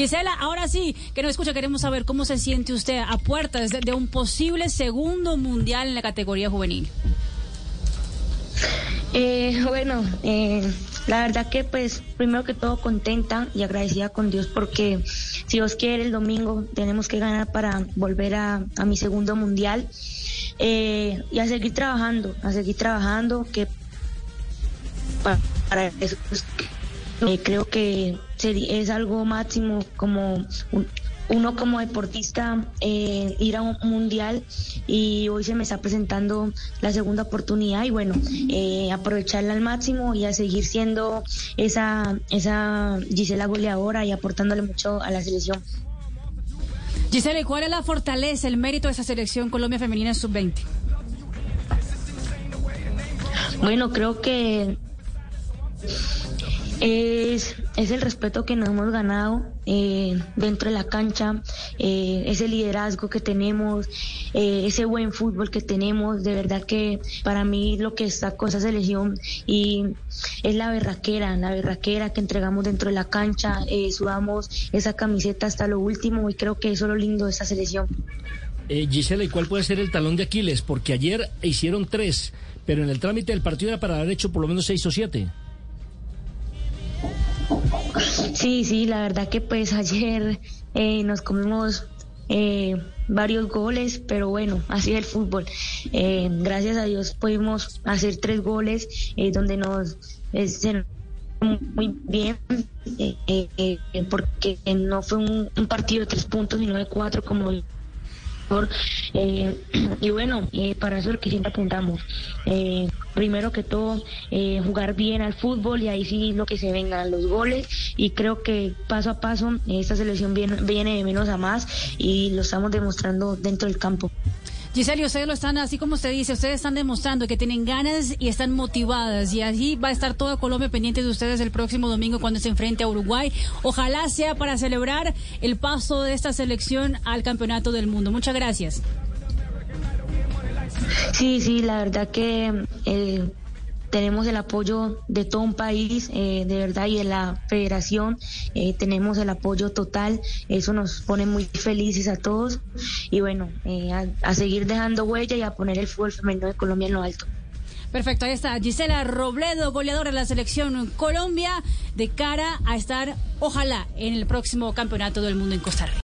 Gisela, ahora sí, que nos escucha, queremos saber cómo se siente usted a puertas de, un posible segundo mundial en la categoría juvenil. Eh, bueno, eh, la verdad que pues primero que todo contenta y agradecida con Dios porque si Dios quiere el domingo tenemos que ganar para volver a, mi segundo mundial eh, y a seguir trabajando, a seguir trabajando que para, eso pues, creo que es algo máximo como uno como deportista eh, ir a un mundial y hoy se me está presentando la segunda oportunidad y bueno, eh, aprovecharla al máximo y a seguir siendo esa, esa Gisela goleadora y aportándole mucho a la selección. Gisela, ¿cuál es la fortaleza, el mérito de esa selección Colombia Femenina Sub-20? Bueno, creo que es, es el respeto que nos hemos ganado eh, dentro de la cancha, eh, ese liderazgo que tenemos, eh, ese buen fútbol que tenemos. De verdad que para mí lo que está con esa selección y es la berraquera, la berraquera que entregamos dentro de la cancha, sudamos esa camiseta hasta lo último y creo que eso es lo lindo de esa selección. Gisela, ¿y cuál puede ser el talón de Aquiles? Porque ayer hicieron tres, pero en el trámite del partido era para haber hecho por lo menos seis o siete. Sí, sí, la verdad que pues ayer eh, nos comimos eh, varios goles, pero bueno, así es el fútbol. Eh, gracias a Dios pudimos hacer tres goles donde nos muy bien porque no fue un, partido de tres puntos sino de cuatro como eh, y bueno, eh, para eso es lo que siempre apuntamos. Eh, primero que todo, jugar bien al fútbol y ahí sí lo que se vengan los goles. Y creo que paso a paso esta selección viene, viene de menos a más y lo estamos demostrando dentro del campo. Giselle, ustedes lo están, así como usted dice, ustedes están demostrando que tienen ganas y están motivadas. Y así va a estar toda Colombia pendiente de ustedes el próximo domingo cuando se enfrente a Uruguay. Ojalá sea para celebrar el paso de esta selección al Campeonato del Mundo. Muchas gracias. Sí, sí, la verdad que eh, tenemos el apoyo de todo un país, eh, de verdad, y de la federación, eh, tenemos el apoyo total, eso nos pone muy felices a todos, y bueno, eh, a, seguir dejando huella y a poner el fútbol femenino de Colombia en lo alto. Perfecto, ahí está Gisela Robledo, goleadora de la selección Colombia, de cara a estar, ojalá, en el próximo campeonato del mundo en Costa Rica.